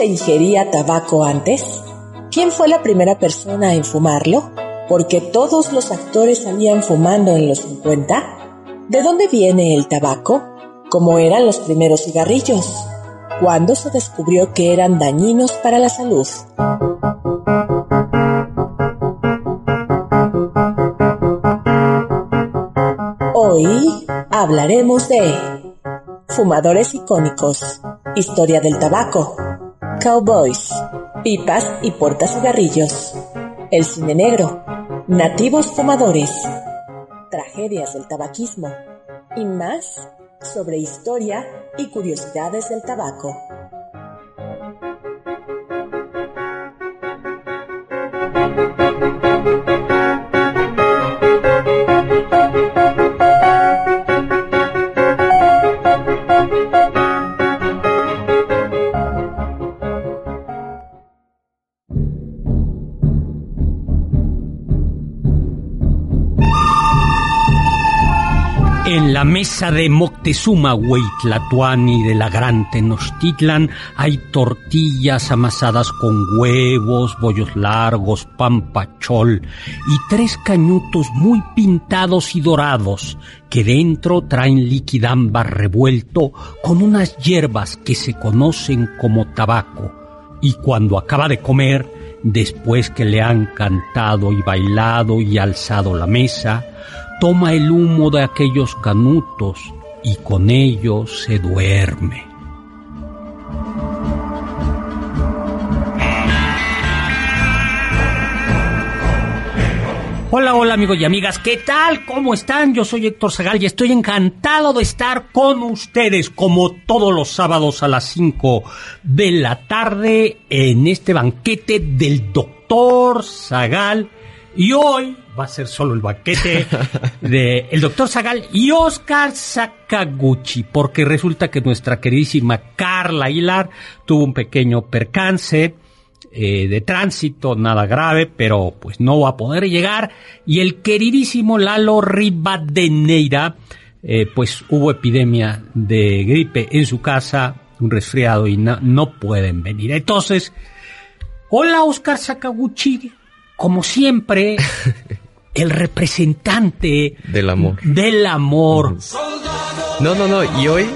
se ingería tabaco antes? ¿Quién fue la primera persona en fumarlo? porque todos los actores salían fumando en los 50? ¿De dónde viene el tabaco? ¿Cómo eran los primeros cigarrillos? ¿Cuándo se descubrió que eran dañinos para la salud? Hoy hablaremos de fumadores icónicos, historia del tabaco, cowboys, pipas y portacigarrillos, el cine negro, nativos fumadores, tragedias del tabaquismo. Y más sobre historia y curiosidades del tabaco. En la mesa de Moctezuma Hueytlatuani de la Gran Tenochtitlan hay tortillas amasadas con huevos, bollos largos, pan pachol y tres cañutos muy pintados y dorados que dentro traen liquidambar revuelto con unas hierbas que se conocen como tabaco. Y cuando acaba de comer, después que le han cantado y bailado y alzado la mesa, toma el humo de aquellos canutos y con ello se duerme. Hola, hola amigos y amigas, ¿qué tal? ¿Cómo están? Yo soy Héctor Zagal y estoy encantado de estar con ustedes como todos los sábados a las 5 de la tarde en este banquete del doctor Zagal y hoy va a ser solo el banquete de el doctor Zagal y Oscar Sakaguchi, porque resulta que nuestra queridísima Carla Aguilar tuvo un pequeño percance eh, de tránsito, nada grave, pero pues no va a poder llegar. Y el queridísimo Lalo Rivadeneira, eh, pues hubo epidemia de gripe en su casa, un resfriado y no, no pueden venir. Entonces, hola Oscar Sakaguchi, como siempre, el representante del amor. Del amor. No, no, no. Y hoy,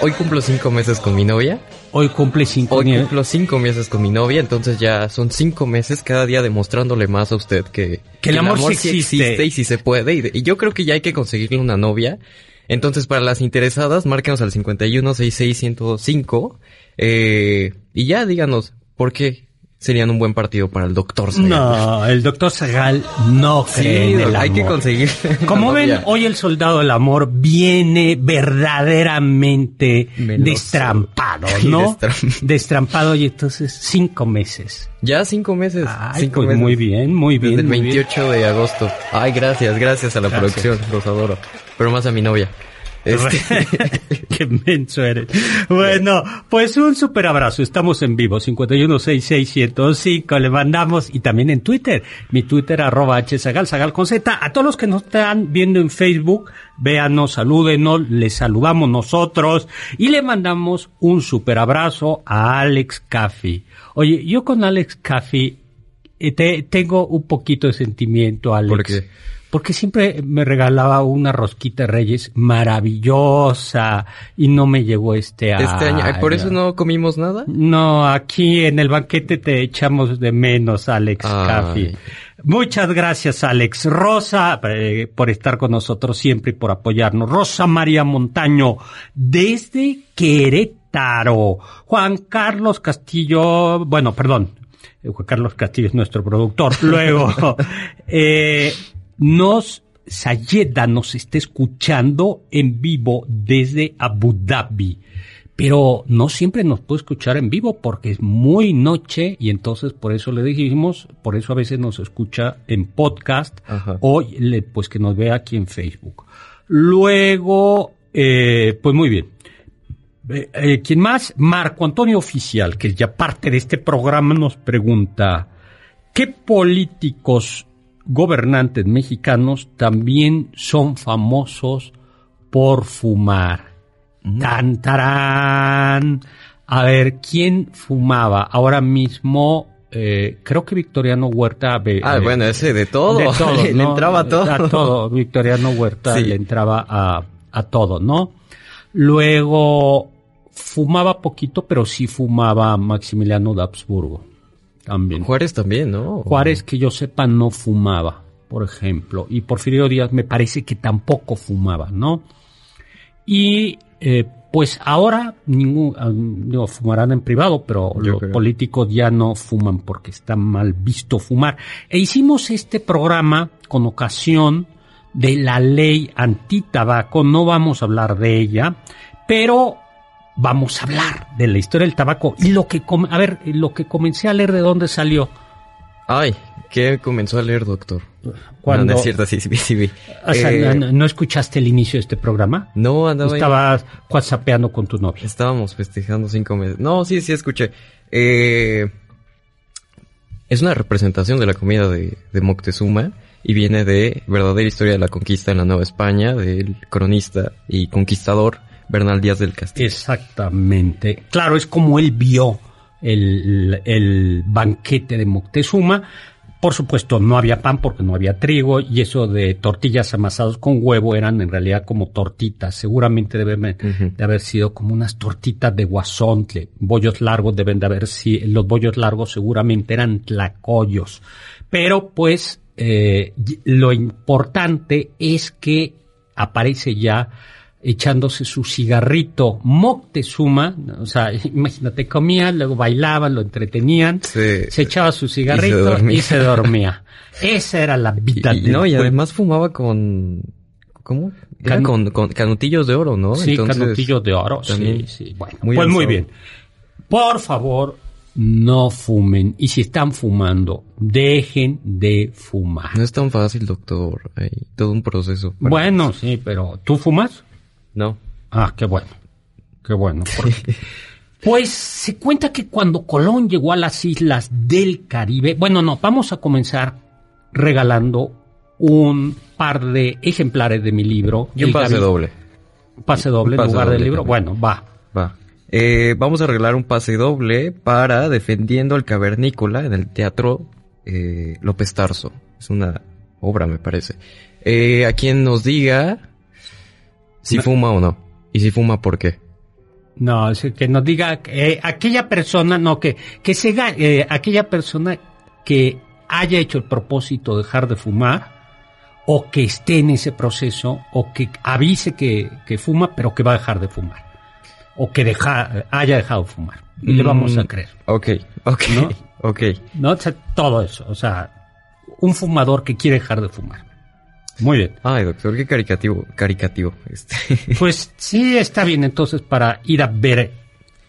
hoy cumplo cinco meses con mi novia. Hoy cumple cinco Hoy cumplo cinco meses con mi novia, entonces ya son cinco meses cada día demostrándole más a usted que, que el amor, sí existe. y sí se puede. Y, y, yo creo que ya hay que conseguirle una novia. Entonces, para las interesadas, márquenos al 5166105 eh, y ya díganos por qué serían un buen partido para el doctor Zagal. No, el doctor Zagal no cree sí, en el hay amor. que conseguir. Como ven, hoy el soldado del amor viene verdaderamente Meloso. destrampado, ¿no? destram- Destrampado y entonces cinco meses. Ya cinco meses. Ay, cinco pues meses. muy bien, muy bien. Desde el muy bien. 28 de agosto. Ay, gracias, gracias a la Gracias. producción, los adoro. Pero más a mi novia. Este, Qué menso eres. Bueno, pues un super abrazo. Estamos en vivo, 5166105. Le mandamos y también en Twitter. Mi Twitter, arroba hzagal, zagal con z. A todos los que nos están viendo en Facebook, véanos, salúdenos, les saludamos nosotros y le mandamos un super abrazo a Alex Caffi. Oye, yo con Alex Caffi eh, te- tengo un poquito de sentimiento, Alex. ¿Por qué? Porque siempre me regalaba una rosquita de Reyes maravillosa y no me llegó este año. este año, por eso no comimos nada. No, aquí en el banquete te echamos de menos, Alex. Caffi. Muchas gracias, Alex. Rosa, eh, por estar con nosotros siempre y por apoyarnos. Rosa María Montaño, desde Querétaro. Juan Carlos Castillo, bueno, perdón. Juan Carlos Castillo es nuestro productor. Luego, eh, nos Sayeda nos está escuchando en vivo desde Abu Dhabi. Pero no siempre nos puede escuchar en vivo porque es muy noche y entonces por eso le dijimos, por eso a veces nos escucha en podcast o pues que nos vea aquí en Facebook. Luego, eh, pues muy bien. Eh, eh, ¿Quién más? Marco Antonio Oficial, que ya parte de este programa, nos pregunta, ¿qué políticos gobernantes mexicanos también son famosos por fumar? Tantarán. A ver, ¿quién fumaba? Ahora mismo, eh, creo que Victoriano Huerta. ah, bueno, ese de todo. De todo le entraba a todo. A todo. Victoriano Huerta le entraba a, a todo, ¿no? Luego, fumaba poquito, pero sí fumaba Maximiliano de Habsburgo. También. Juárez también, ¿no? Juárez, que yo sepa, no fumaba, por ejemplo. Y Porfirio Díaz me parece que tampoco fumaba, ¿no? Y eh, pues ahora ningún, no, ah, fumarán en privado, pero los políticos ya no fuman porque está mal visto fumar. E hicimos este programa con ocasión de la ley antitabaco, no vamos a hablar de ella, pero vamos a hablar de la historia del tabaco y lo que, a ver, lo que comencé a leer de dónde salió. Ay, ¿qué comenzó a leer, doctor? Cuando... No, es cierto, sí, sí, sí. O sea, eh, ¿no, escuchaste el inicio de este programa? No, andaba... Estabas whatsappeando con tu novia. Estábamos festejando cinco meses. No, sí, sí, escuché. Eh, es una representación de la comida de, de Moctezuma y viene de verdadera historia de la conquista en la Nueva España del cronista y conquistador Bernal Díaz del Castillo. Exactamente. Claro, es como él vio el, el banquete de Moctezuma. Por supuesto, no había pan porque no había trigo y eso de tortillas amasadas con huevo eran en realidad como tortitas. Seguramente deben de haber sido como unas tortitas de guasontle. Bollos largos deben de haber sido, los bollos largos seguramente eran tlacoyos. Pero pues eh, lo importante es que aparece ya echándose su cigarrito Moctezuma, o sea, imagínate, comía, luego bailaban, lo entretenían, se echaba su cigarrito y se dormía. Esa era la vida y, No, y además fumaba con... ¿Cómo? con, canutillos de oro, ¿no? Sí, canutillos de oro, sí, sí. Bueno, pues muy bien. Por favor, no fumen. Y si están fumando, dejen de fumar. No es tan fácil, doctor. Hay todo un proceso. Bueno, sí, pero ¿tú fumas? No. Ah, qué bueno. Qué bueno. pues se cuenta que cuando Colón llegó a las islas del Caribe, bueno, no, vamos a comenzar regalando un par de ejemplares de mi libro. Y un pase doble. Pase doble en lugar del libro. Bueno, va. Va. Eh, vamos a regalar un pase doble para Defendiendo al Cavernícola en el Teatro eh, López Tarso. Es una obra, me parece. Eh, a quien nos diga si fuma o no. Y si fuma, ¿por qué? No, es que nos diga eh, aquella persona, no, que, que se eh, aquella persona que haya hecho el propósito de dejar de fumar, o que esté en ese proceso, o que avise que, que fuma, pero que va a dejar de fumar. O que deja, haya dejado de fumar. Y le vamos a mm, creer. Ok, ok, ¿no? ok. ¿No? todo eso. O sea, un fumador que quiere dejar de fumar. Muy bien. Ay, doctor, qué caricativo, caricativo. Este. Pues sí, está bien entonces para ir a ver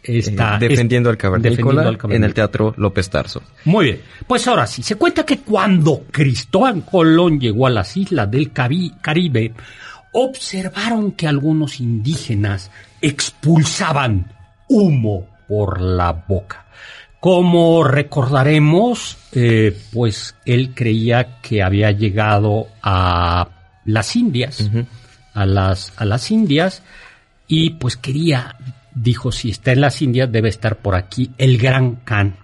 esta... Eh, defendiendo, al cavernícola en el Teatro López Tarso. Muy bien. Pues ahora sí, se cuenta que cuando Cristóbal Colón llegó a las islas del Caribe, observaron que algunos indígenas expulsaban humo por la boca. Como recordaremos, eh, pues él creía que había llegado a las Indias, a, las, a las Indias, y pues quería, dijo, si está en las Indias debe estar por aquí el Gran Khan.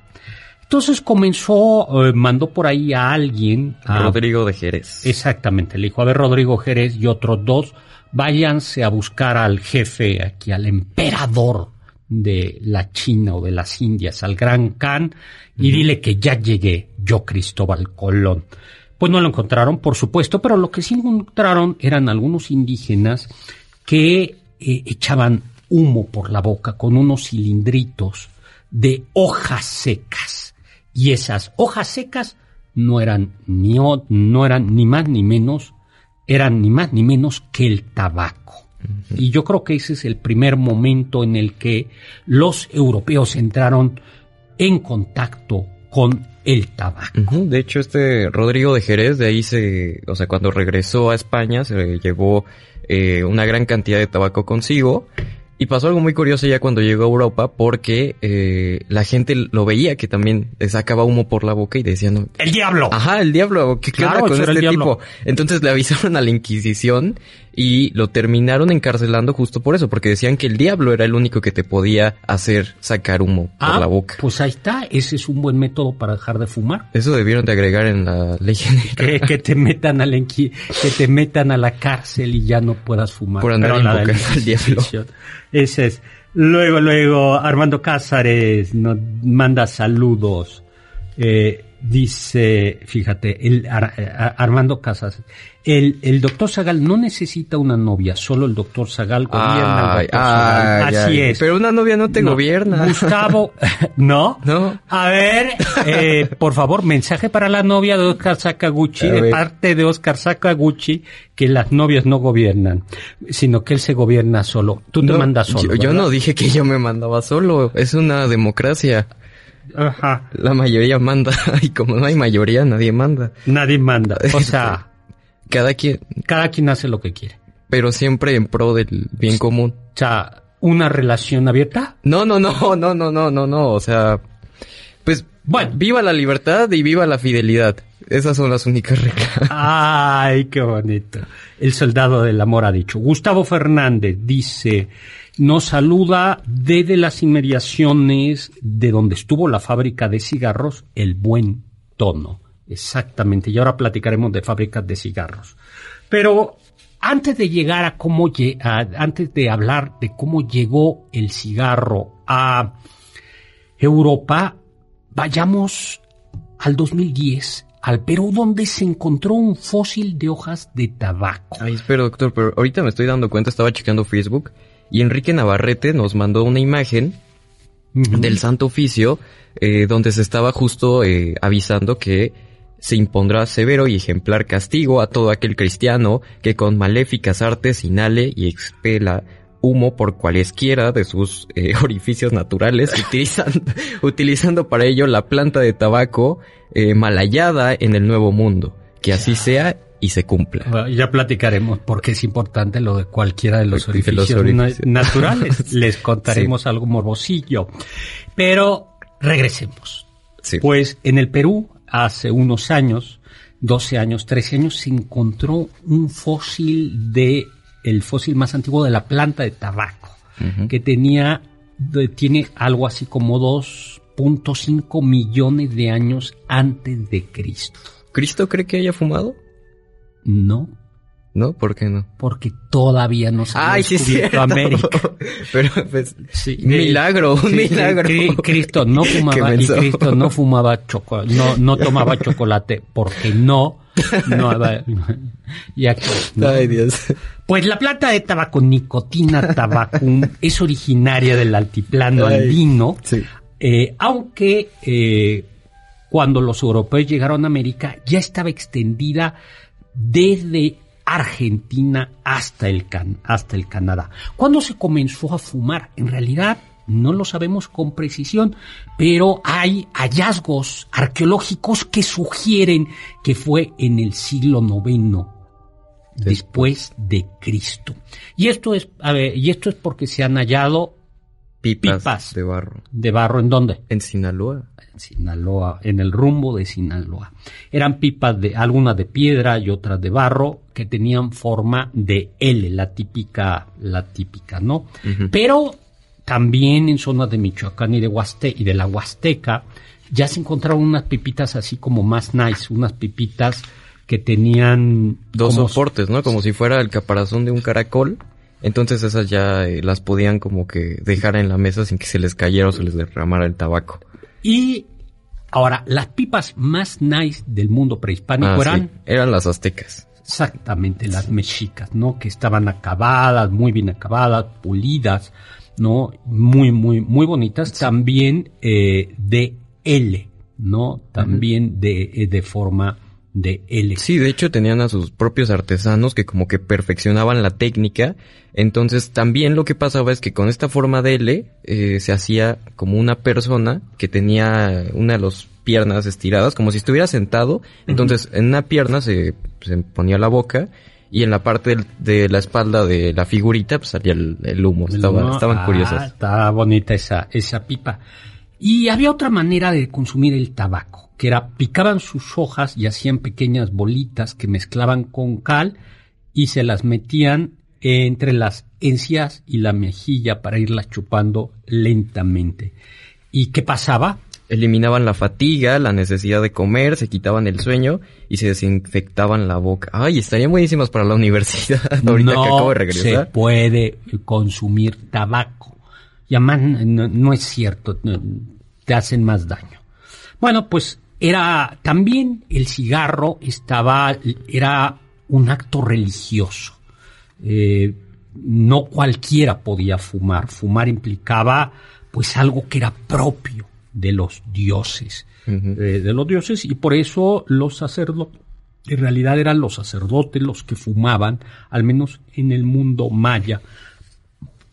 Entonces comenzó, eh, mandó por ahí a alguien. A, Rodrigo de Jerez. Exactamente, le dijo, a ver Rodrigo Jerez y otros dos, váyanse a buscar al jefe aquí, al emperador de la China o de las Indias al Gran Khan y dile que ya llegué yo, Cristóbal Colón. Pues no lo encontraron, por supuesto, pero lo que sí encontraron eran algunos indígenas que eh, echaban humo por la boca con unos cilindritos de hojas secas. Y esas hojas secas no eran ni, no eran ni más ni menos eran ni más ni menos que el tabaco. Y yo creo que ese es el primer momento en el que los europeos entraron en contacto con el tabaco. De hecho, este Rodrigo de Jerez, de ahí se, o sea, cuando regresó a España, se llevó eh, una gran cantidad de tabaco consigo y pasó algo muy curioso ya cuando llegó a Europa porque eh, la gente lo veía que también sacaba humo por la boca y decían... ¡El diablo! Ajá, el diablo. ¿Qué claro, con este tipo? Entonces le avisaron a la Inquisición y lo terminaron encarcelando justo por eso, porque decían que el diablo era el único que te podía hacer sacar humo por ah, la boca. Pues ahí está, ese es un buen método para dejar de fumar. Eso debieron de agregar en la ley que, que, te metan a la que te metan a la cárcel y ya no puedas fumar. Por andar invocando al diablo. Ese es. Luego, luego, Armando Cázares nos manda saludos. Eh, dice, fíjate, el, Armando Casas, el, el doctor Zagal no necesita una novia, solo el doctor Zagal gobierna al doctor Zagal. Así es. Pero una novia no te gobierna. Gustavo, ¿no? No. A ver, eh, por favor, mensaje para la novia de Oscar Sakaguchi, de parte de Oscar Sakaguchi, que las novias no gobiernan, sino que él se gobierna solo. Tú te mandas solo. Yo, yo no dije que yo me mandaba solo, es una democracia. Ajá. La mayoría manda y como no hay mayoría, nadie manda. Nadie manda. O sea, cada quien. Cada quien hace lo que quiere. Pero siempre en pro del bien común. O sea, ¿una relación abierta? No, no, no, no, no, no, no, no. O sea, pues, bueno, viva la libertad y viva la fidelidad. Esas son las únicas reglas. Ay, qué bonito. El soldado del amor ha dicho. Gustavo Fernández dice, nos saluda desde las inmediaciones de donde estuvo la fábrica de cigarros El Buen Tono. Exactamente, y ahora platicaremos de fábricas de cigarros. Pero antes de llegar a cómo, antes de hablar de cómo llegó el cigarro a Europa, vayamos al 2010 al Perú donde se encontró un fósil de hojas de tabaco. Ay, espero, doctor, pero ahorita me estoy dando cuenta, estaba chequeando Facebook y Enrique Navarrete nos mandó una imagen del Santo Oficio eh, donde se estaba justo eh, avisando que se impondrá severo y ejemplar castigo a todo aquel cristiano que con maléficas artes inhale y expela humo por cualesquiera de sus eh, orificios naturales, utilizando para ello la planta de tabaco malhallada en el Nuevo Mundo. Que así sea y se cumpla. ya platicaremos porque es importante lo de cualquiera de los orificios, naturales. Les contaremos algo morbosillo. Pero regresemos. Pues en el Perú, hace unos años, 12 años, 13 años, se encontró un fósil de, el fósil más antiguo de la planta de tabaco, que tenía, tiene algo así como 2.5 millones de años antes de Cristo. ¿Cristo cree que haya fumado? No. ¿No? ¿Por qué no? Porque todavía no se ha descubierto América. Pero pues, sí, milagro, un milagro. Cristo no fumaba y Cristo no fumaba chocolate, no, no tomaba chocolate porque no, no, y aquí, Ay, Dios. Pues la planta de tabaco, nicotina tabacum, es originaria del altiplano andino, sí. eh, aunque eh, cuando los europeos llegaron a América ya estaba extendida desde Argentina hasta el, hasta el Canadá. ¿Cuándo se comenzó a fumar? En realidad no lo sabemos con precisión, pero hay hallazgos arqueológicos que sugieren que fue en el siglo IX después de Cristo. Y esto es, y esto es porque se han hallado pipas, de barro. ¿De barro en dónde? En Sinaloa. En Sinaloa, en el rumbo de Sinaloa. Eran pipas de, algunas de piedra y otras de barro, que tenían forma de L, la típica, la típica, ¿no? Pero también en zonas de Michoacán y de Huaste y de la Huasteca, ya se encontraron unas pipitas así como más nice, unas pipitas que tenían dos soportes, ¿no? Como si fuera el caparazón de un caracol entonces esas ya eh, las podían como que dejar en la mesa sin que se les cayera o se les derramara el tabaco. Y ahora, las pipas más nice del mundo prehispánico ah, eran... Eran las aztecas. Exactamente, las mexicas, ¿no? Que estaban acabadas, muy bien acabadas, pulidas, ¿no? Muy, muy, muy bonitas. También eh, de L, ¿no? También de, eh, de forma de L. Sí, de hecho tenían a sus propios artesanos que como que perfeccionaban la técnica. Entonces también lo que pasaba es que con esta forma de L eh, se hacía como una persona que tenía una de las piernas estiradas, como si estuviera sentado. Entonces en una pierna se, se ponía la boca y en la parte del- de la espalda de la figurita pues salía el, el humo. Estaba- estaban ah, curiosas. Estaba bonita esa, esa pipa. Y había otra manera de consumir el tabaco, que era picaban sus hojas y hacían pequeñas bolitas que mezclaban con cal y se las metían entre las encías y la mejilla para irlas chupando lentamente. ¿Y qué pasaba? Eliminaban la fatiga, la necesidad de comer, se quitaban el sueño y se desinfectaban la boca. Ay, estarían buenísimas para la universidad ahorita no que acabo de se regresar. puede consumir tabaco. Y además no, no es cierto, te hacen más daño. Bueno, pues era también el cigarro estaba era un acto religioso. Eh, no cualquiera podía fumar. Fumar implicaba pues algo que era propio de los dioses, eh, de los dioses y por eso los sacerdotes en realidad eran los sacerdotes los que fumaban, al menos en el mundo maya.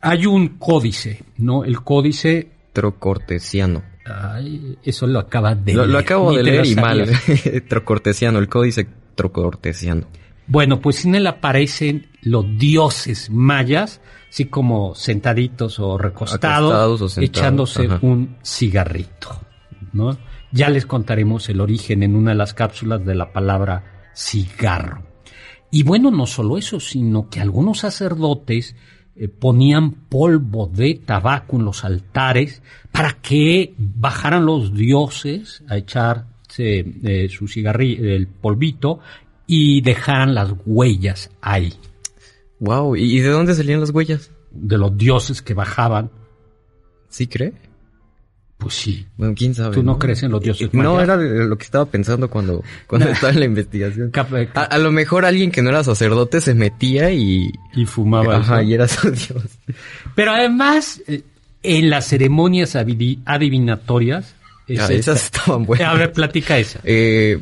Hay un códice, ¿no? El códice, Trocortesiano. Ay, eso lo acabas de Lo, lo leer, acabo ni de leer lo y mal. trocortesiano, el códice trocortesiano. Bueno, pues en él aparecen los dioses mayas, así como sentaditos o recostados, Acostados o sentados, echándose ajá. un cigarrito, ¿no? Ya les contaremos el origen en una de las cápsulas de la palabra cigarro. Y bueno, no solo eso, sino que algunos sacerdotes eh, ponían polvo de tabaco en los altares para que bajaran los dioses a echarse eh, su cigarrillo, el polvito, y dejaran las huellas ahí, Wow, ¿y y de dónde salían las huellas? de los dioses que bajaban. ¿Sí cree? Pues sí. Bueno, quién sabe. ¿Tú no crees en los dioses No, mayas? era de lo que estaba pensando cuando, cuando estaba en la investigación. Eh, A, a lo mejor alguien que no era sacerdote se metía y... y fumaba. Ajá, y era su dios. Pero además, eh, en las ceremonias adivinatorias, es Ah, esas estaban buenas. A ver, platica esa. Eh,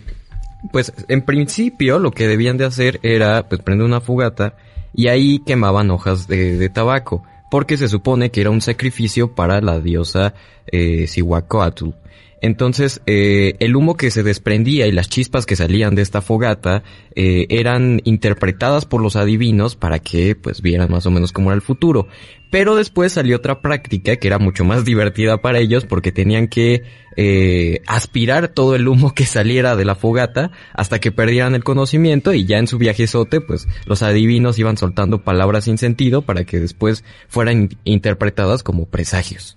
pues en principio lo que debían de hacer era pues prender una fogata y ahí quemaban hojas de, de tabaco, porque se supone que era un sacrificio para la diosa eh, Cihuacóatl. Entonces, eh, el humo que se desprendía y las chispas que salían de esta fogata eh, eran interpretadas por los adivinos para que pues vieran más o menos cómo era el futuro. Pero después salió otra práctica que era mucho más divertida para ellos porque tenían que eh, aspirar todo el humo que saliera de la fogata hasta que perdieran el conocimiento y ya en su viajezote pues los adivinos iban soltando palabras sin sentido para que después fueran in- interpretadas como presagios.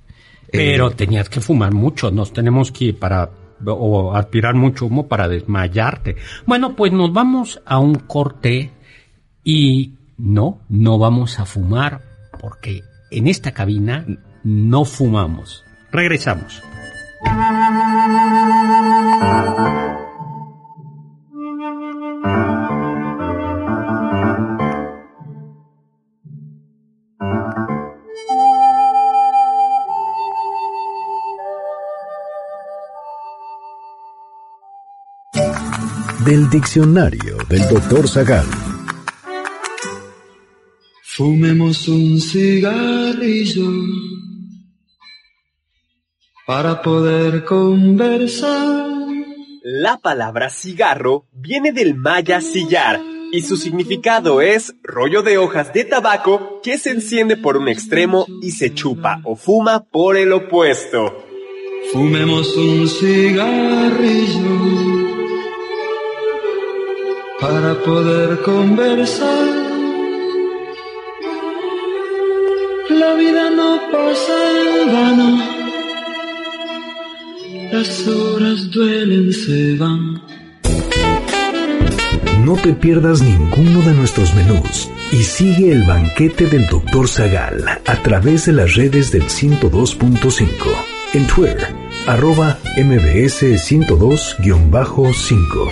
Pero Eh, tenías que fumar mucho, nos tenemos que ir para o aspirar mucho humo para desmayarte. Bueno, pues nos vamos a un corte y no, no vamos a fumar porque en esta cabina no fumamos. Regresamos. Del diccionario del doctor Zagal. Fumemos un cigarrillo para poder conversar. La palabra cigarro viene del maya sillar y su significado es rollo de hojas de tabaco que se enciende por un extremo y se chupa o fuma por el opuesto. Fumemos un cigarrillo para poder conversar. La vida no pasa en vano. Las horas duelen, se van. No te pierdas ninguno de nuestros menús y sigue el banquete del Dr. Zagal a través de las redes del 102.5. En Twitter, arroba mbs 102-5.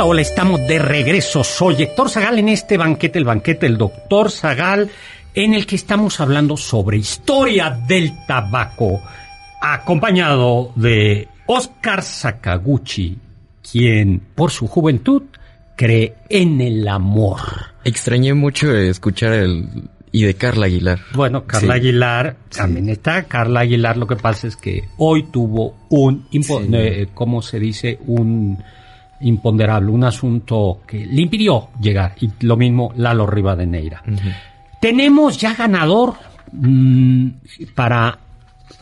Hola, hola, estamos de regreso. Soy Héctor Zagal en este banquete, el banquete del doctor Zagal, en el que estamos hablando sobre historia del tabaco, acompañado de Oscar Sakaguchi, quien por su juventud cree en el amor. Extrañé mucho escuchar el... Y de Carla Aguilar. Bueno, Carla Sí. Aguilar, también está Carla Aguilar, lo que pasa es que hoy tuvo un, impo- Sí. eh, ¿cómo se dice? Un imponderable, un asunto que le impidió llegar. Y lo mismo Lalo Rivadeneira. Tenemos ya ganador mm, para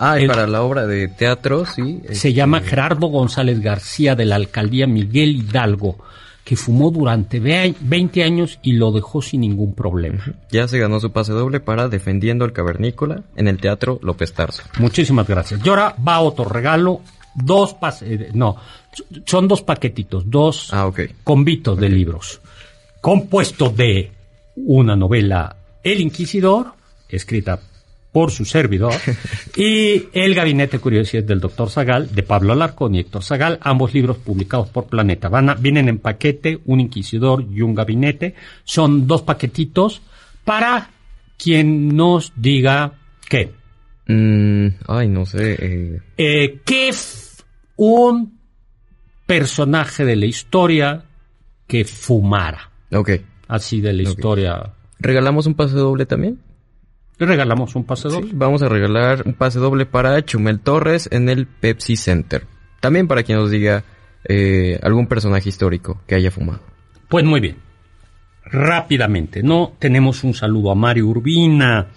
Ah, y para la obra de teatro, sí. se este, llama Gerardo González García de la alcaldía Miguel Hidalgo, que fumó durante ve- 20 años y lo dejó sin ningún problema. Ya se ganó su pase doble para Defendiendo el Cavernícola en el Teatro López Tarso. Muchísimas gracias. Y ahora va otro regalo, dos pas eh, no, son dos paquetitos, dos Ah, convitos de libros, compuesto de una novela El Inquisidor, escrita por su servidor, y El Gabinete de Curiosidades del Doctor Zagal, de Pablo Alarcón y Héctor Zagal, ambos libros publicados por Planeta. Van a- vienen en paquete, un Inquisidor y un Gabinete. Son dos paquetitos para quien nos diga qué. Mm, ay, no sé. eh, Eh, ¿Qué f- un personaje de la historia que fumara? ok. Así de la historia. ¿Regalamos un pase doble también? Regalamos un pase doble. Sí, vamos a regalar un pase doble para Chumel Torres en el Pepsi Center. También para quien nos diga eh, algún personaje histórico que haya fumado. Pues muy bien. Rápidamente, ¿no? Tenemos un saludo a Mario Urbina,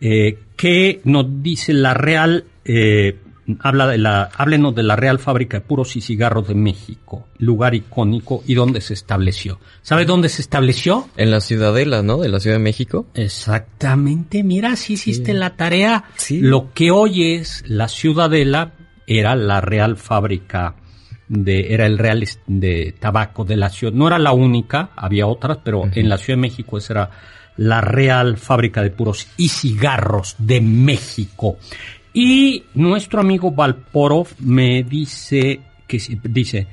eh, que nos dice la Real, eh, habla de la, háblenos de la Real Fábrica de Puros y Cigarros de México, lugar icónico y dónde se estableció. ¿Sabe dónde se estableció? En la Ciudadela, ¿no? De la Ciudad de México. Exactamente, mira, si hiciste Sí. la tarea. Sí. Lo que hoy es la Ciudadela era la Real Fábrica de, era el Real es- de Tabaco de la ciudad. No era la única, había otras, pero en la Ciudad de México esa era la Real Fábrica de Puros y Cigarros de México. Y nuestro amigo Valporov me dice que dice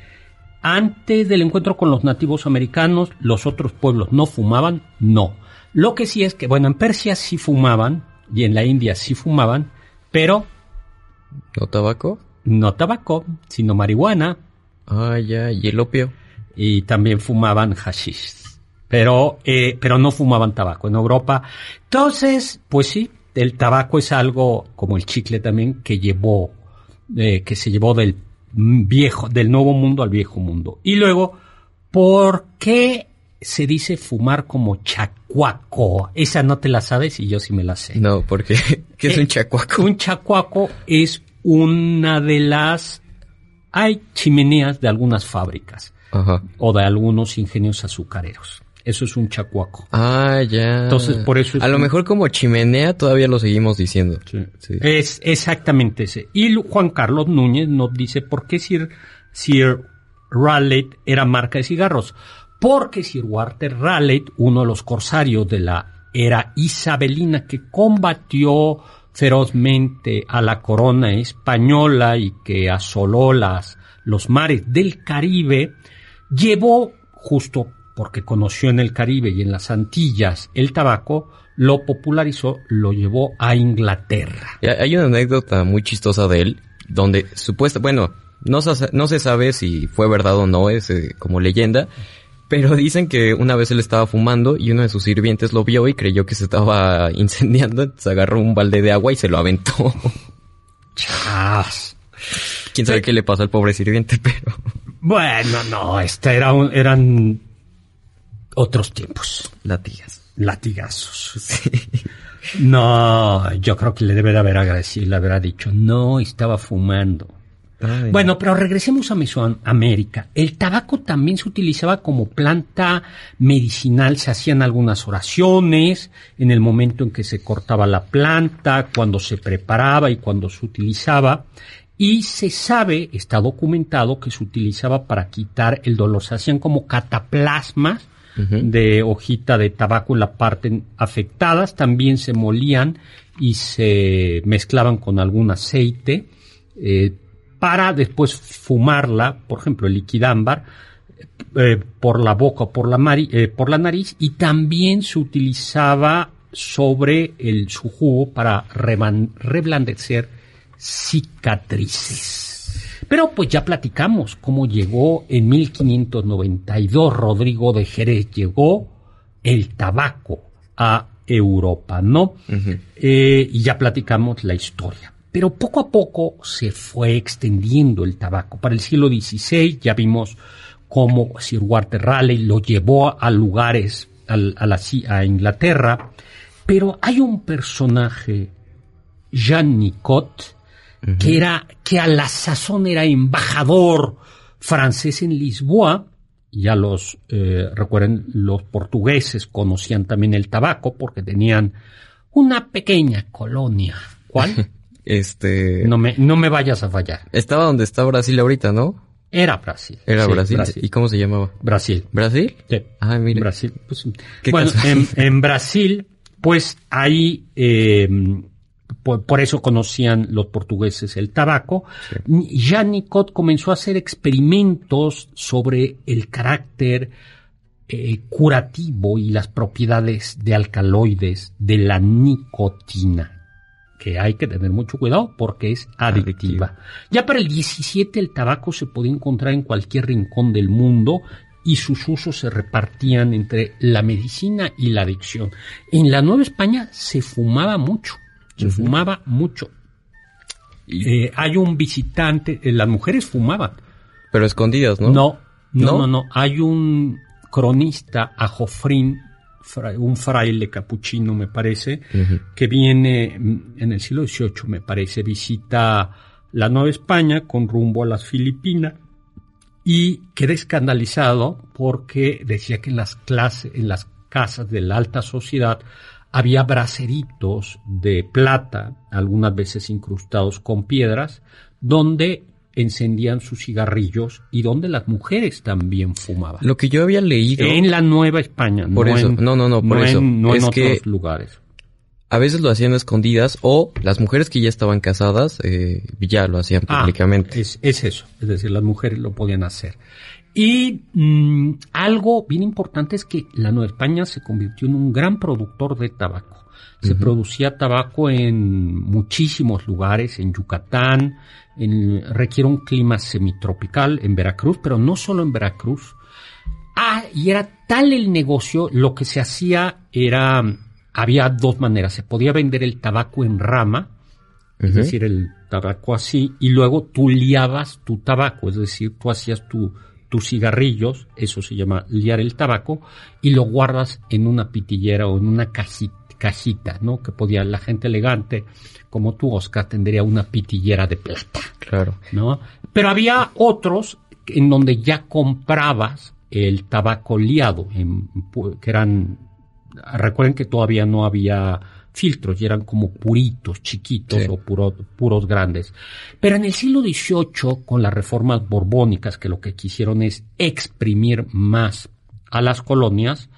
antes del encuentro con los nativos americanos, los otros pueblos no fumaban, no. Lo que sí es que, bueno, en Persia sí fumaban y en la India sí fumaban, pero ¿No tabaco? no tabaco, sino marihuana Ah, ya. ¿Y el opio? y también fumaban hashish. Pero, eh, pero no fumaban tabaco en Europa. Entonces, pues sí, el tabaco es algo como el chicle también que llevó, eh, que se llevó del viejo, del nuevo mundo al viejo mundo. Y luego, ¿por qué se dice fumar como chacuaco? Esa no te la sabes y yo sí me la sé. No, porque ¿qué es Eh, un chacuaco? Un chacuaco es una de las... Hay chimeneas de algunas fábricas Ajá. o de algunos ingenios azucareros. Eso es un chacuaco. Ah, ya. Entonces, por eso es A lo un- mejor como chimenea todavía lo seguimos diciendo. Sí. Es exactamente ese. Y Juan Carlos Núñez nos dice por qué Sir, Sir Raleigh era marca de cigarros. Porque Sir Walter Raleigh, uno de los corsarios de la era isabelina que combatió ferozmente a la corona española y que asoló las, los mares del Caribe, llevó justo porque conoció en el Caribe y en las Antillas el tabaco, lo popularizó, lo llevó a Inglaterra. Hay una anécdota muy chistosa de él, donde supuesta, bueno, no se, no se sabe si fue verdad o no, es eh, como leyenda, pero dicen que una vez él estaba fumando y uno de sus sirvientes lo vio y creyó que se estaba incendiando, entonces agarró un balde de agua y se lo aventó. Chas. Quién sabe qué le pasó al pobre sirviente, pero... Bueno, no, este era un- eran otros tiempos. Latigas. Latigazos. No, yo creo que le debe de haber agradecido, le habrá dicho, no, estaba fumando. Ay. Bueno, pero regresemos a Mesoamérica. El tabaco también se utilizaba como planta medicinal, se hacían algunas oraciones en el momento en que se cortaba la planta, cuando se preparaba y cuando se utilizaba. Y se sabe, está documentado, que se utilizaba para quitar el dolor. Se hacían como cataplasmas de hojita de tabaco en la parte afectadas. También se molían y se mezclaban con algún aceite. Eh, para después fumarla, por ejemplo, el liquidámbar, eh, por la boca o por la, eh, por la nariz y también se utilizaba sobre el, su jugo para reblandecer cicatrices. Pero pues ya platicamos cómo llegó en 1592 Rodrigo de Jerez, llegó el tabaco a Europa, ¿no? Eh, y ya platicamos la historia. Pero poco a poco se fue extendiendo el tabaco. Para el siglo XVI ya vimos cómo Sir Walter Raleigh lo llevó a lugares, a, la, a Inglaterra. Pero hay un personaje, Jean Nicot, que era, que a la sazón era embajador francés en Lisboa. Ya los, eh, recuerden, los portugueses conocían también el tabaco porque tenían una pequeña colonia. ¿Cuál? Este. No me, no me vayas a fallar. Estaba donde está Brasil ahorita, ¿no? Era Brasil. Era Sí, Brasil. ¿Y cómo se llamaba? Brasil. ¿Brasil? Sí. Ah, mira. Brasil. pues, Qué bueno, en, en Brasil, pues ahí, eh, por, por eso conocían los portugueses el tabaco. Jean Nicot comenzó a hacer experimentos sobre el carácter eh, curativo y las propiedades de alcaloides de la nicotina que hay que tener mucho cuidado porque es adictiva. Ya para el 17 el tabaco se podía encontrar en cualquier rincón del mundo y sus usos se repartían entre la medicina y la adicción. En la Nueva España se fumaba mucho, se fumaba mucho. Eh, hay un visitante, eh, las mujeres fumaban. Pero escondidas, ¿no? No, no, ¿No? no, no. Hay un cronista, Ajofrín, fra- un fraile capuchino, me parece, que viene mm, en el siglo XVIII, me parece, visita la Nueva España con rumbo a las Filipinas y queda escandalizado porque decía que en las clases, en las casas de la alta sociedad había braseritos de plata, algunas veces incrustados con piedras, donde encendían sus cigarrillos y donde las mujeres también fumaban. Lo que yo había leído. En la Nueva España, Por no eso, en, no, no, no, por en- eso. no en Es que- otros lugares. A veces lo hacían a escondidas o las mujeres que ya estaban casadas eh, ya lo hacían Ah, públicamente. es, es eso, es decir, las mujeres lo podían hacer. Y mm, algo bien importante es que la Nueva España se convirtió en un gran productor de tabaco. Se producía tabaco en muchísimos lugares, en Yucatán, en, requiere un clima semitropical, en Veracruz, pero no solo en Veracruz. Ah, y era tal el negocio, lo que se hacía era, había dos maneras, se podía vender el tabaco en rama, es decir, el tabaco así, y luego tú liabas tu tabaco, es decir, tú hacías tu, tus cigarrillos, eso se llama liar el tabaco, y lo guardas en una pitillera o en una cajita, cajita, ¿no? Que podía la gente elegante, como tú, Oscar, tendría una pitillera de plata. Claro. ¿no? Pero había otros en donde ya comprabas el tabaco liado, en que eran, recuerden que todavía no había filtros y eran como puritos, chiquitos Sí. o puro- puros grandes. Pero en el siglo XVIII, con las reformas borbónicas, que lo que quisieron es exprimir más a las colonias,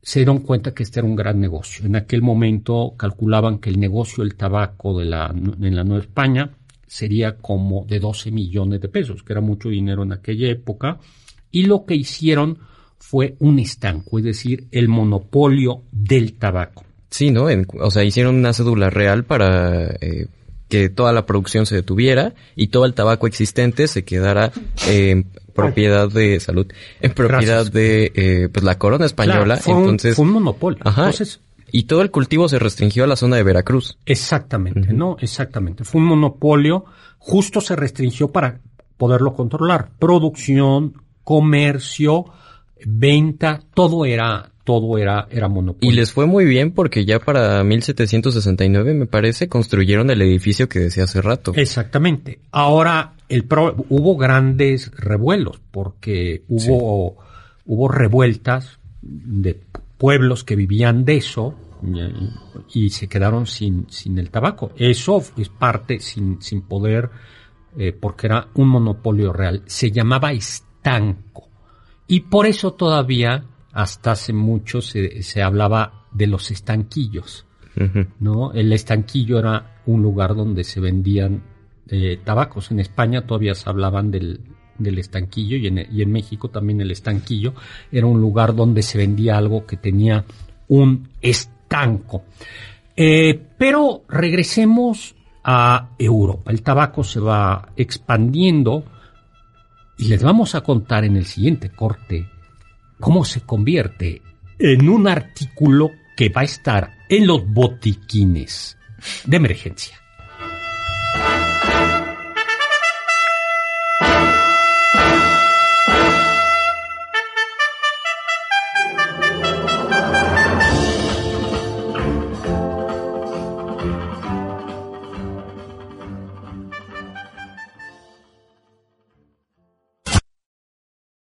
se dieron cuenta que este era un gran negocio. En aquel momento calculaban que el negocio del tabaco de la, en la Nueva España sería como de 12 millones de pesos, que era mucho dinero en aquella época, y lo que hicieron fue un estanco, es decir, el monopolio del tabaco. Sí, ¿no? En- o sea, hicieron una cédula real para eh, que toda la producción se detuviera y todo el tabaco existente se quedara en propiedad de salud, en propiedad Gracias. de eh, pues la corona española. Claro, fue, un- entonces, fue un monopolio. ajá. Entonces, y todo el cultivo se restringió a la zona de Veracruz. Exactamente, ¿no? Exactamente. Fue un monopolio, justo se restringió para poderlo controlar. Producción, comercio, venta, todo era, todo era, era monopolio. Y les fue muy bien porque ya para 1769, me parece, construyeron el edificio que decía hace rato. Exactamente. Ahora, el pro- hubo grandes revuelos porque hubo, hubo revueltas de pueblos que vivían de eso y, y se quedaron sin, sin el tabaco. Eso es parte sin, sin poder, eh, porque era un monopolio real. Se llamaba estanco. Y por eso todavía, hasta hace mucho, se, se hablaba de los estanquillos. ¿no? El estanquillo era un lugar donde se vendían eh, tabacos. En España todavía se hablaban del, del estanquillo y en, y en México también el estanquillo era un lugar donde se vendía algo que tenía un estanco. Eh, pero regresemos a Europa. El tabaco se va expandiendo y les vamos a contar en el siguiente corte cómo se convierte en un artículo que va a estar en los botiquines de emergencia.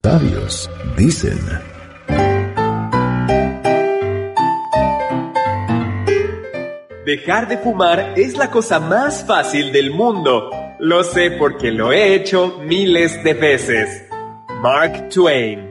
Sabios dicen. Dejar de fumar es la cosa más fácil del mundo. Lo sé porque lo he hecho miles de veces. Mark Twain.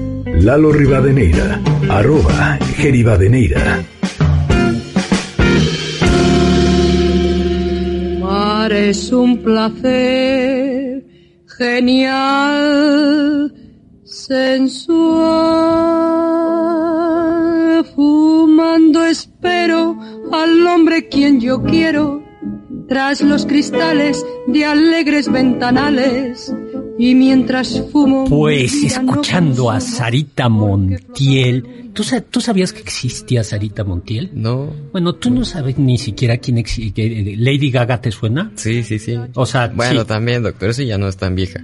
Lalo Rivadeneira, arroba Geribadeneira. Fumar es un placer genial, sensual. Fumando espero al hombre quien yo quiero, tras los cristales de alegres ventanales. Y mientras fumo. Pues no escuchando a Sarita Montiel. ¿Tú, tú sabías que existía Sarita Montiel? No. Bueno, tú no sabes ni siquiera quién existe. ¿Lady Gaga te suena? Sí, sí, sí. O sea, Bueno, sí. también, doctor, eso ya no es tan vieja.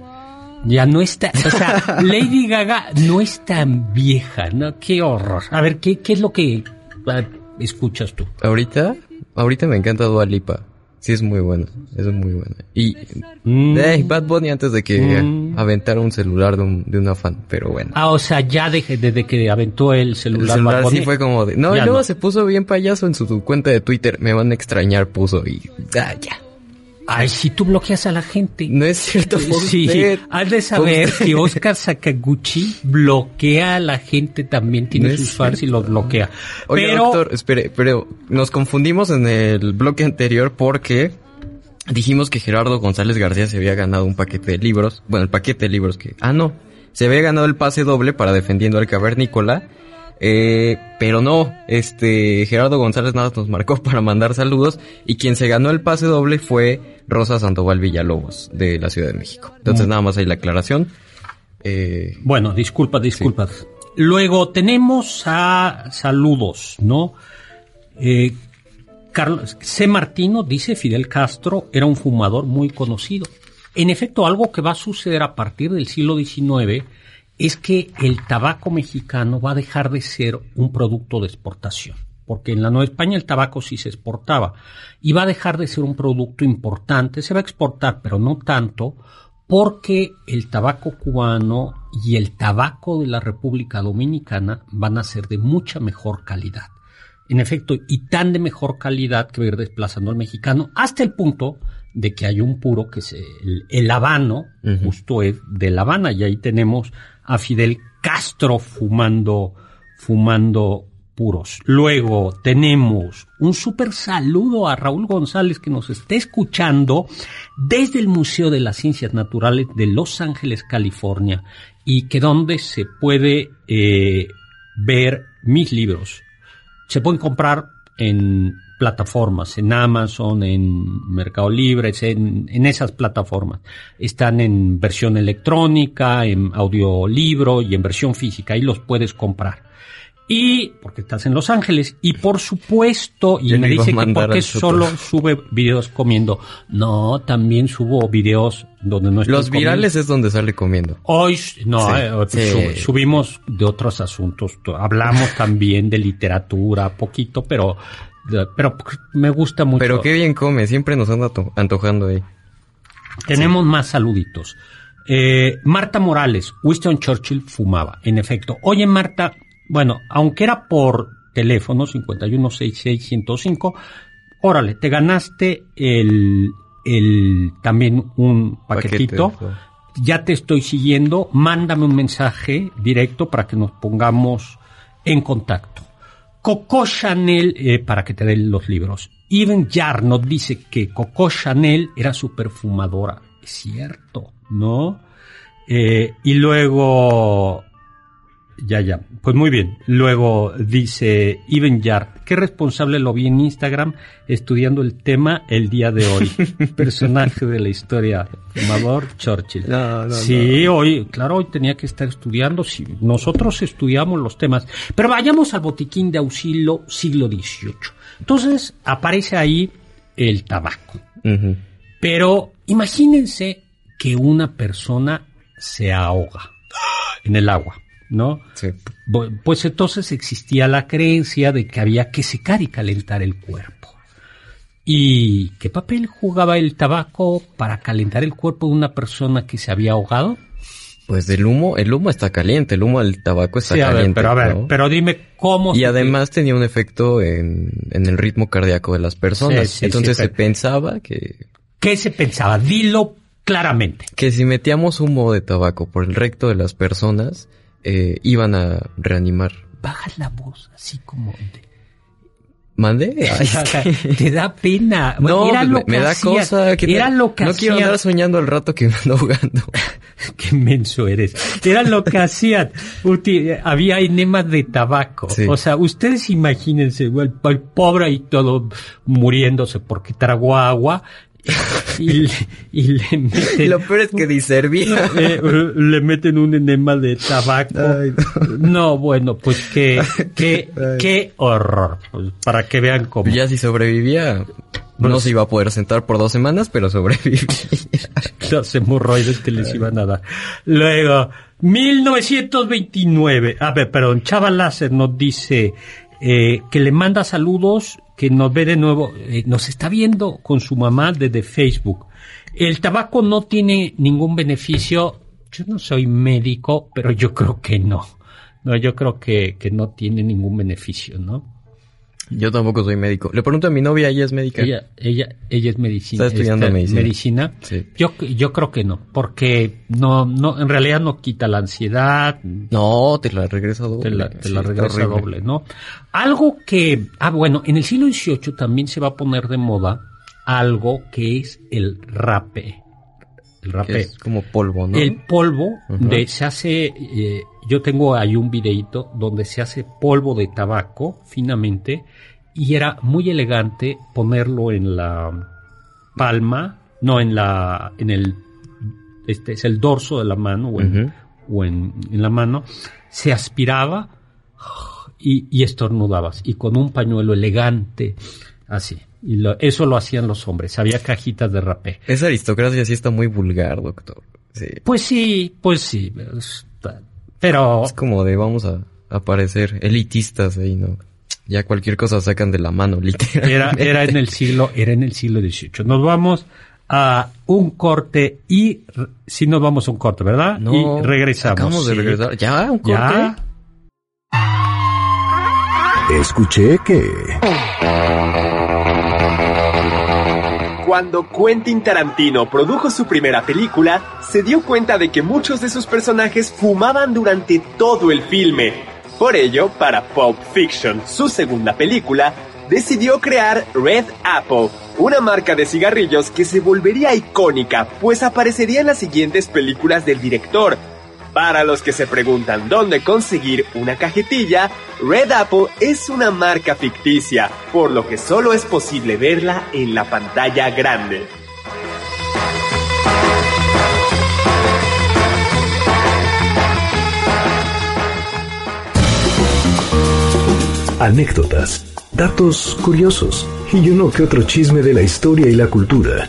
Ya no está, o sea, Lady Gaga no es tan vieja, ¿no? Qué horror. A ver, ¿qué, qué es lo que ah, escuchas tú? Ahorita, ahorita me encanta Dua Lipa. Sí, es muy buena. Es muy buena. Y Mm. eh, Bad Bunny antes de que Mm. aventara un celular de, un, de una fan, pero bueno. Ah, o sea, ya desde, desde que aventó el El celular. celular Bad sí Bunny, fue como de... No, y ya luego no. se puso bien payaso en su, su cuenta de Twitter. Me van a extrañar, puso. Y... Ah, ya. Ay, si tú bloqueas a la gente. No es cierto, Sí, usted. has de saber que. Oscar Sakaguchi bloquea a la gente también, tiene No sus fans y los bloquea. Oye, Pero, doctor, espere, pero nos confundimos en el bloque anterior porque dijimos que Gerardo González García se había ganado un paquete de libros. Bueno, el paquete de libros que... Ah, no. Se había ganado el pase doble para Defendiendo al Cavernícola. Eh, pero no, este, Gerardo González nada nos marcó para mandar saludos y quien se ganó el pase doble fue Rosa Sandoval Villalobos de la Ciudad de México. Entonces Mm. nada más ahí la aclaración. Eh, bueno, disculpa, disculpa. Luego tenemos a saludos, ¿no? Eh, Carlos C. Martino dice Fidel Castro era un fumador muy conocido. En efecto, algo que va a suceder a partir del siglo XIX es que el tabaco mexicano va a dejar de ser un producto de exportación, porque en la Nueva España el tabaco sí se exportaba y va a dejar de ser un producto importante, se va a exportar, pero no tanto, porque el tabaco cubano y el tabaco de la República Dominicana van a ser de mucha mejor calidad. En efecto, y tan de mejor calidad que va a ir desplazando al mexicano hasta el punto de que hay un puro que es el, el habano, justo es de La Habana, y ahí tenemos a Fidel Castro fumando, fumando puros. Luego tenemos un súper saludo a Raúl González que nos está escuchando desde el Museo de las Ciencias Naturales de Los Ángeles, California, y que donde se puede eh, ver mis libros. Se pueden comprar en plataformas, en Amazon, en Mercado Libre, en, en, esas plataformas. Están en versión electrónica, en audiolibro y en versión física. Ahí los puedes comprar. Y, porque estás en Los Ángeles, y por supuesto, y Yo me dice que porque solo sube videos comiendo. No, también subo videos donde no estoy Los comiendo. virales es donde sale comiendo. Hoy, no, Sí, eh, sí. sub- subimos de otros asuntos. Hablamos también de literatura, poquito, pero, pero me gusta mucho. Pero qué bien come, siempre nos anda to- antojando ahí. Tenemos más saluditos. Eh, Marta Morales, Winston Churchill fumaba, en efecto. Oye, Marta, bueno, aunque era por teléfono 5166105, órale, te ganaste el, el también un paquetito. Paquete, ya te estoy siguiendo, mándame un mensaje directo para que nos pongamos en contacto. Coco Chanel, eh, para que te den los libros. Even Jar nos dice que Coco Chanel era su perfumadora. Es cierto, ¿no? Eh, y luego, ya, ya, pues muy bien. Luego dice Even Yard, qué responsable lo vi en Instagram estudiando el tema el día de hoy. Personaje de la historia, fumador Churchill. No, no, sí, hoy, claro, hoy tenía que estar estudiando. Sí, nosotros estudiamos los temas. Pero vayamos al botiquín de auxilio siglo XVIII. Entonces aparece ahí el tabaco. Pero imagínense que una persona se ahoga en el agua, ¿no? Sí. Pues entonces existía la creencia de que había que secar y calentar el cuerpo. ¿Y qué papel jugaba el tabaco para calentar el cuerpo de una persona que se había ahogado? Pues el humo, el humo está caliente, el humo del tabaco está Sí, a ver, caliente. pero a ver, ¿no? pero dime cómo... Y se- además tenía un efecto en, en el ritmo cardíaco de las personas. Sí, sí, Entonces se pensaba que, ¿Qué se pensaba? Dilo claramente. que si metíamos humo de tabaco por el recto de las personas, eh, iban a reanimar. Bajas la voz así como... de- ¿Mande? Que- te da pena. No, era lo me, que me da cosa. que Era te- lo que No quiero hacían. andar soñando al rato que me ando ahogando. Qué menso eres. Era lo que hacían. Había enemas de tabaco. Sí. O sea, ustedes imagínense, el, el pobre ahí todo muriéndose porque tragó agua y, le- y le meten... Lo peor es que ni servía. eh, le meten un enema de tabaco. Ay, no. bueno, pues qué, qué, qué horror. Pues, para que vean cómo. Ya si sobrevivía, no Pues- se iba a poder sentar por dos semanas, pero sobrevivía. los hemorroides que les iban a dar. Luego, 1929. A ver, perdón, Chava Láser nos dice eh, que le manda saludos, que nos ve de nuevo, eh, nos está viendo con su mamá desde Facebook. El tabaco no tiene ningún beneficio. Yo no soy médico, pero yo creo que no. No, yo creo que, que no tiene ningún beneficio, ¿no? Yo tampoco soy médico. Le pregunto a mi novia, ella es médica. Ella, ella, ella es medicina. Está estudiando este, medicina. Sí. Yo, yo creo que no, porque no, no, en realidad no quita la ansiedad, No, te la regresa doble. te la, te Sí, la está regresa doble, ¿no? Algo que, ah, bueno, en el siglo XVIII también se va a poner de moda algo que es el rape. El rape. es como polvo, ¿no? El polvo de se hace, eh, yo tengo ahí un videito donde se hace polvo de tabaco finamente y era muy elegante ponerlo en la palma, no en la, en el, este es el dorso de la mano o en, o en, en la mano, se aspiraba y, y estornudabas y con un pañuelo elegante así. Y lo- eso lo hacían los hombres. Había cajitas de rapé. Esa aristocracia sí está muy vulgar, doctor. Sí. Pues sí, pues sí. Pero Es como de vamos a, a parecer elitistas ahí, ¿no? Ya cualquier cosa sacan de la mano, literal. era, era en el siglo, era en el siglo XVIII. Nos vamos a un corte y si nos vamos a un corte, ¿verdad? No, y regresamos. Acabamos de regresar. ¿Ya? ¿Un corte? Ya. Escuché que... Cuando Quentin Tarantino produjo su primera película, se dio cuenta de que muchos de sus personajes fumaban durante todo el filme. Por ello, para Pulp Fiction, su segunda película, decidió crear Red Apple, una marca de cigarrillos que se volvería icónica, pues aparecería en las siguientes películas del director. Para los que se preguntan dónde conseguir una cajetilla, Red Apple es una marca ficticia, por lo que solo es posible verla en la pantalla grande. anécdotas, datos curiosos y uno que otro chisme de la historia y la cultura.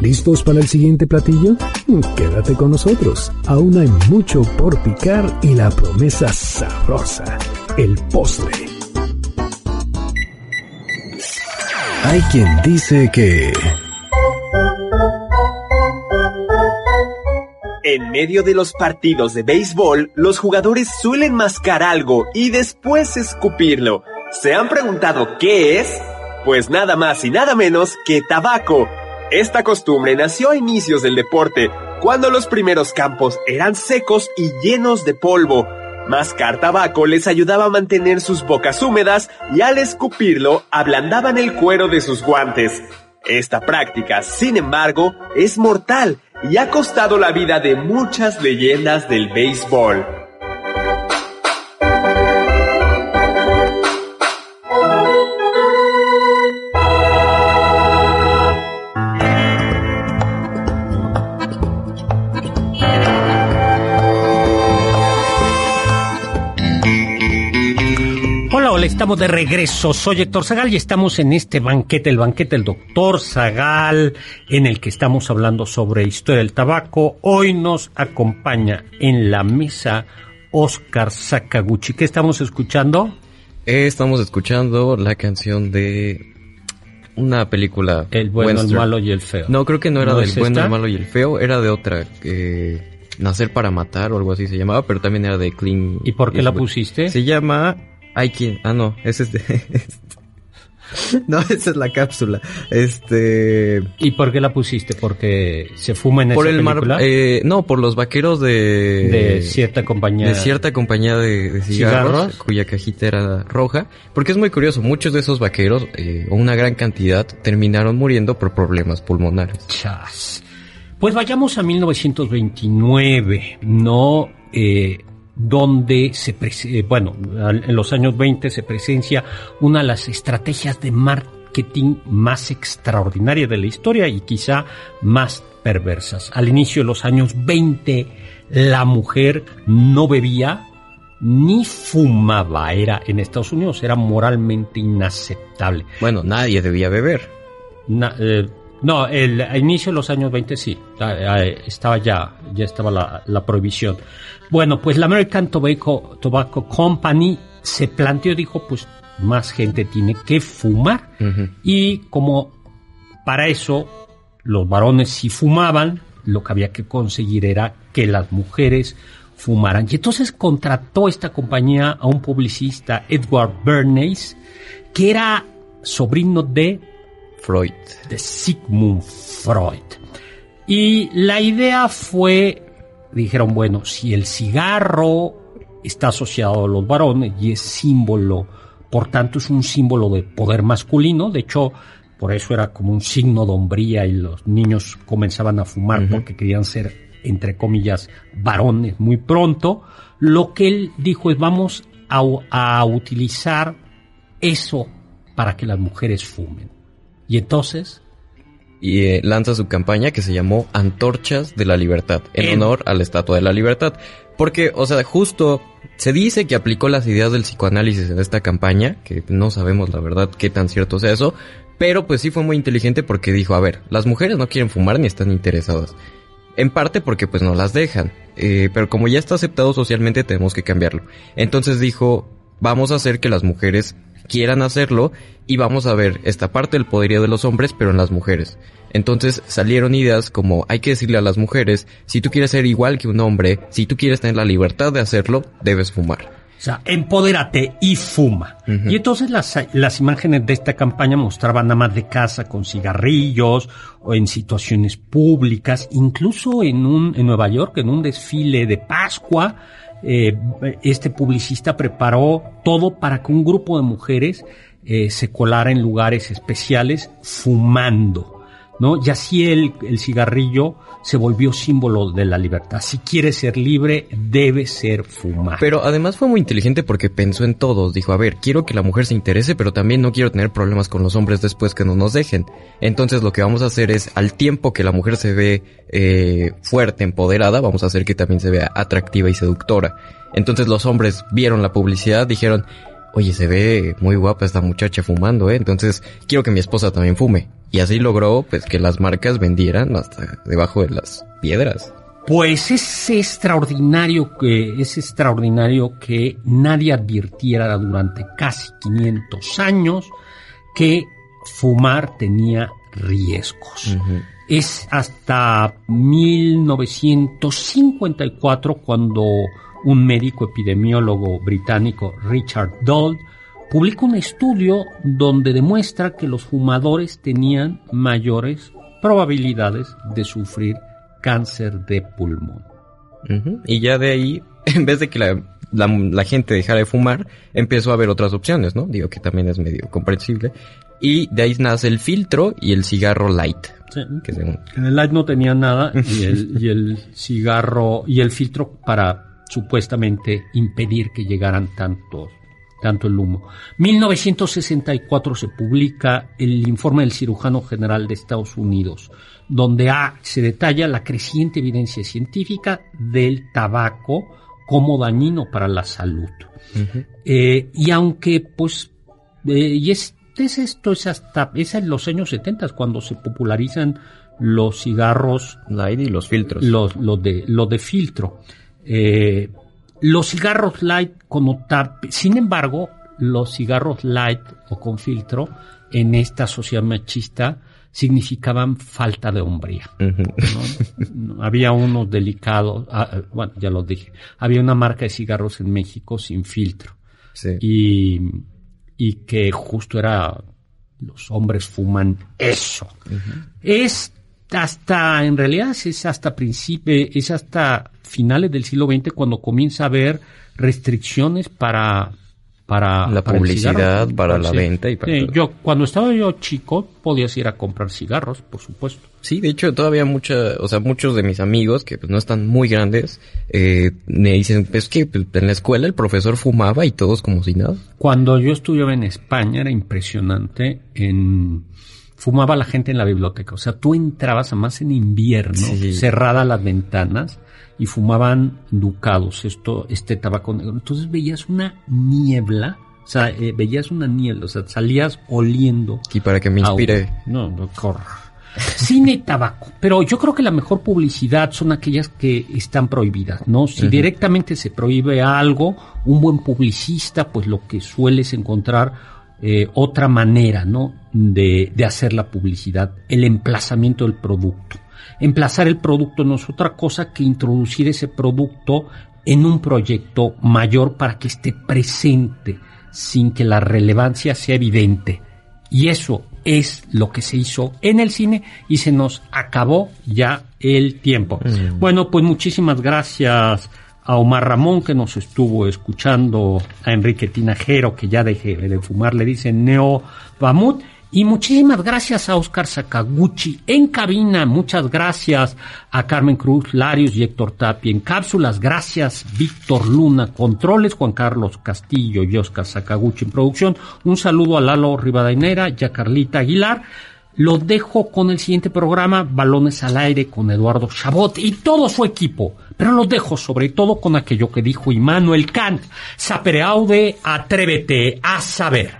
¿Listos para el siguiente platillo? Quédate con nosotros. Aún hay mucho por picar y la promesa sabrosa, el postre. Hay quien dice que... En medio de los partidos de béisbol, los jugadores suelen mascar algo y después escupirlo. ¿Se han preguntado qué es? Pues nada más y nada menos que tabaco. Esta costumbre nació a inicios del deporte, cuando los primeros campos eran secos y llenos de polvo. Mascar tabaco les ayudaba a mantener sus bocas húmedas y al escupirlo ablandaban el cuero de sus guantes. Esta práctica, sin embargo, es mortal y ha costado la vida de muchas leyendas del béisbol. Estamos de regreso. Soy Héctor Zagal y estamos en este banquete, el banquete del doctor Zagal, en el que estamos hablando sobre historia del tabaco. Hoy nos acompaña en la mesa Oscar Sakaguchi. ¿Qué estamos escuchando? estamos escuchando la canción de una película. El bueno, el malo y el feo. No, creo que no era del bueno, el malo y el feo, era de otra. Nacer para matar o algo así se llamaba, pero también era de Clean. ¿Y por qué la pusiste? Se llama hay quien. Ah, no, ese es de. no, esa es la cápsula. Este. ¿Y por qué la pusiste? ¿Porque se fuma en por esa el película? eh, no, por los vaqueros de. De cierta compañía. De cierta compañía de, cigarros, cuya cajita era roja. Porque es muy curioso, muchos de esos vaqueros, eh, o una gran cantidad, terminaron muriendo por problemas pulmonares. Chas. Pues vayamos a 1929, ¿no? Eh, donde se, eh, bueno, en los años 20 se presencia una de las estrategias de marketing más extraordinarias de la historia y quizá más perversas. Al inicio de los años 20, la mujer no bebía ni fumaba, era en Estados Unidos, era moralmente inaceptable. Bueno, nadie debía beber. Eh, no, el, a inicio de los años 20 sí, estaba ya, ya estaba la, la prohibición. Bueno, pues la American Tobacco, Tobacco Company se planteó, dijo, pues más gente tiene que fumar. Y como para eso los varones si fumaban, lo que había que conseguir era que las mujeres fumaran. Y entonces contrató esta compañía a un publicista, Edward Bernays, que era sobrino de Freud. De Sigmund Freud. Y la idea fue dijeron, bueno, si el cigarro está asociado a los varones y es símbolo, por tanto es un símbolo de poder masculino, de hecho, por eso era como un signo de hombría y los niños comenzaban a fumar porque querían ser, entre comillas, varones muy pronto, lo que él dijo es vamos a, a utilizar eso para que las mujeres fumen. Y entonces y eh, lanza su campaña que se llamó Antorchas de la Libertad, en honor a la Estatua de la Libertad. Porque, o sea, justo se dice que aplicó las ideas del psicoanálisis en esta campaña, que no sabemos la verdad qué tan cierto sea eso, pero pues sí fue muy inteligente porque dijo, a ver, las mujeres no quieren fumar ni están interesadas. En parte porque pues no las dejan, eh, pero como ya está aceptado socialmente tenemos que cambiarlo. Entonces dijo, vamos a hacer que las mujeres quieran hacerlo y vamos a ver esta parte del poderío de los hombres, pero en las mujeres. Entonces salieron ideas como hay que decirle a las mujeres, si tú quieres ser igual que un hombre, si tú quieres tener la libertad de hacerlo, debes fumar. O sea, empodérate y fuma. Y entonces las, las imágenes de esta campaña mostraban más de casa con cigarrillos o en situaciones públicas, incluso en un, en Nueva York, en un desfile de Pascua, eh, este publicista preparó todo para que un grupo de mujeres eh, se colara en lugares especiales fumando. ¿No? Y así el, el cigarrillo se volvió símbolo de la libertad. Si quieres ser libre, debe ser fumar. Pero además fue muy inteligente porque pensó en todos. Dijo, a ver, quiero que la mujer se interese, pero también no quiero tener problemas con los hombres después que no nos dejen. Entonces lo que vamos a hacer es, al tiempo que la mujer se ve eh, fuerte, empoderada, vamos a hacer que también se vea atractiva y seductora. Entonces los hombres vieron la publicidad, dijeron, oye, se ve muy guapa esta muchacha fumando, ¿eh? Entonces quiero que mi esposa también fume. Y así logró, pues, que las marcas vendieran hasta debajo de las piedras. Pues es extraordinario que, es extraordinario que nadie advirtiera durante casi 500 años que fumar tenía riesgos. Es hasta 1954 cuando un médico epidemiólogo británico, Richard Dold, publica un estudio donde demuestra que los fumadores tenían mayores probabilidades de sufrir cáncer de pulmón. Y ya de ahí, en vez de que la, la, la gente dejara de fumar, empezó a haber otras opciones, ¿no? Digo que también es medio comprensible. Y de ahí nace el filtro y el cigarro light. Sí. Que según- En el light no tenía nada y el, y el cigarro y el filtro para supuestamente impedir que llegaran tantos tanto el humo. 1964 se publica el informe del cirujano general de Estados Unidos, donde ah, se detalla la creciente evidencia científica del tabaco como dañino para la salud. Eh, y aunque, pues, eh, y es, es esto, es hasta, es en los años 70 cuando se popularizan los cigarros light y los filtros. los, los de, los de filtro. Eh, los cigarros light como tal, sin embargo, los cigarros light o con filtro en esta sociedad machista significaban falta de hombría. Había unos delicados, ah, eh, bueno, ya lo dije, había una marca de cigarros en México sin filtro Sí. y, y que justo era los hombres fuman eso. Es hasta, en realidad es hasta principio, es hasta finales del siglo XX cuando comienza a haber restricciones para para La para publicidad, para la venta y para Sí, todo. yo cuando estaba yo chico podías ir a comprar cigarros, por supuesto. Sí, de hecho todavía mucha, o sea, muchos de mis amigos que pues no están muy grandes, eh, me dicen, es que pues, en la escuela el profesor fumaba y todos como si nada. Cuando yo estudiaba en España era impresionante. En fumaba la gente en la biblioteca. O sea, tú entrabas además en invierno, Sí. cerradas las ventanas y fumaban ducados, esto, este tabaco negro. Entonces veías una niebla, o sea, eh, veías una niebla, o sea, salías oliendo. Y para que me inspire. No, no, corre. Cine y tabaco. Pero yo creo que la mejor publicidad son aquellas que están prohibidas, ¿no? Si directamente se prohíbe algo, un buen publicista, pues lo que sueles encontrar eh, otra manera, ¿no? De, de hacer la publicidad, el emplazamiento del producto. Emplazar el producto no es otra cosa que introducir ese producto en un proyecto mayor para que esté presente sin que la relevancia sea evidente. Y eso es lo que se hizo en el cine y se nos acabó ya el tiempo. Bueno, pues muchísimas gracias a Omar Ramón que nos estuvo escuchando, a Enrique Tinajero que ya deje de fumar, le dicen Neo Bamut. Y muchísimas gracias a Oscar Sakaguchi en cabina, muchas gracias a Carmen Cruz, Larios y Héctor Tapia en cápsulas, gracias Víctor Luna, controles, Juan Carlos Castillo y Oscar Sakaguchi en producción, un saludo a Lalo Rivadainera y a Carlita Aguilar, los dejo con el siguiente programa, Balones al Aire con Eduardo Chabot y todo su equipo, pero los dejo sobre todo con aquello que dijo Immanuel Kant, sapere aude, atrévete a saber.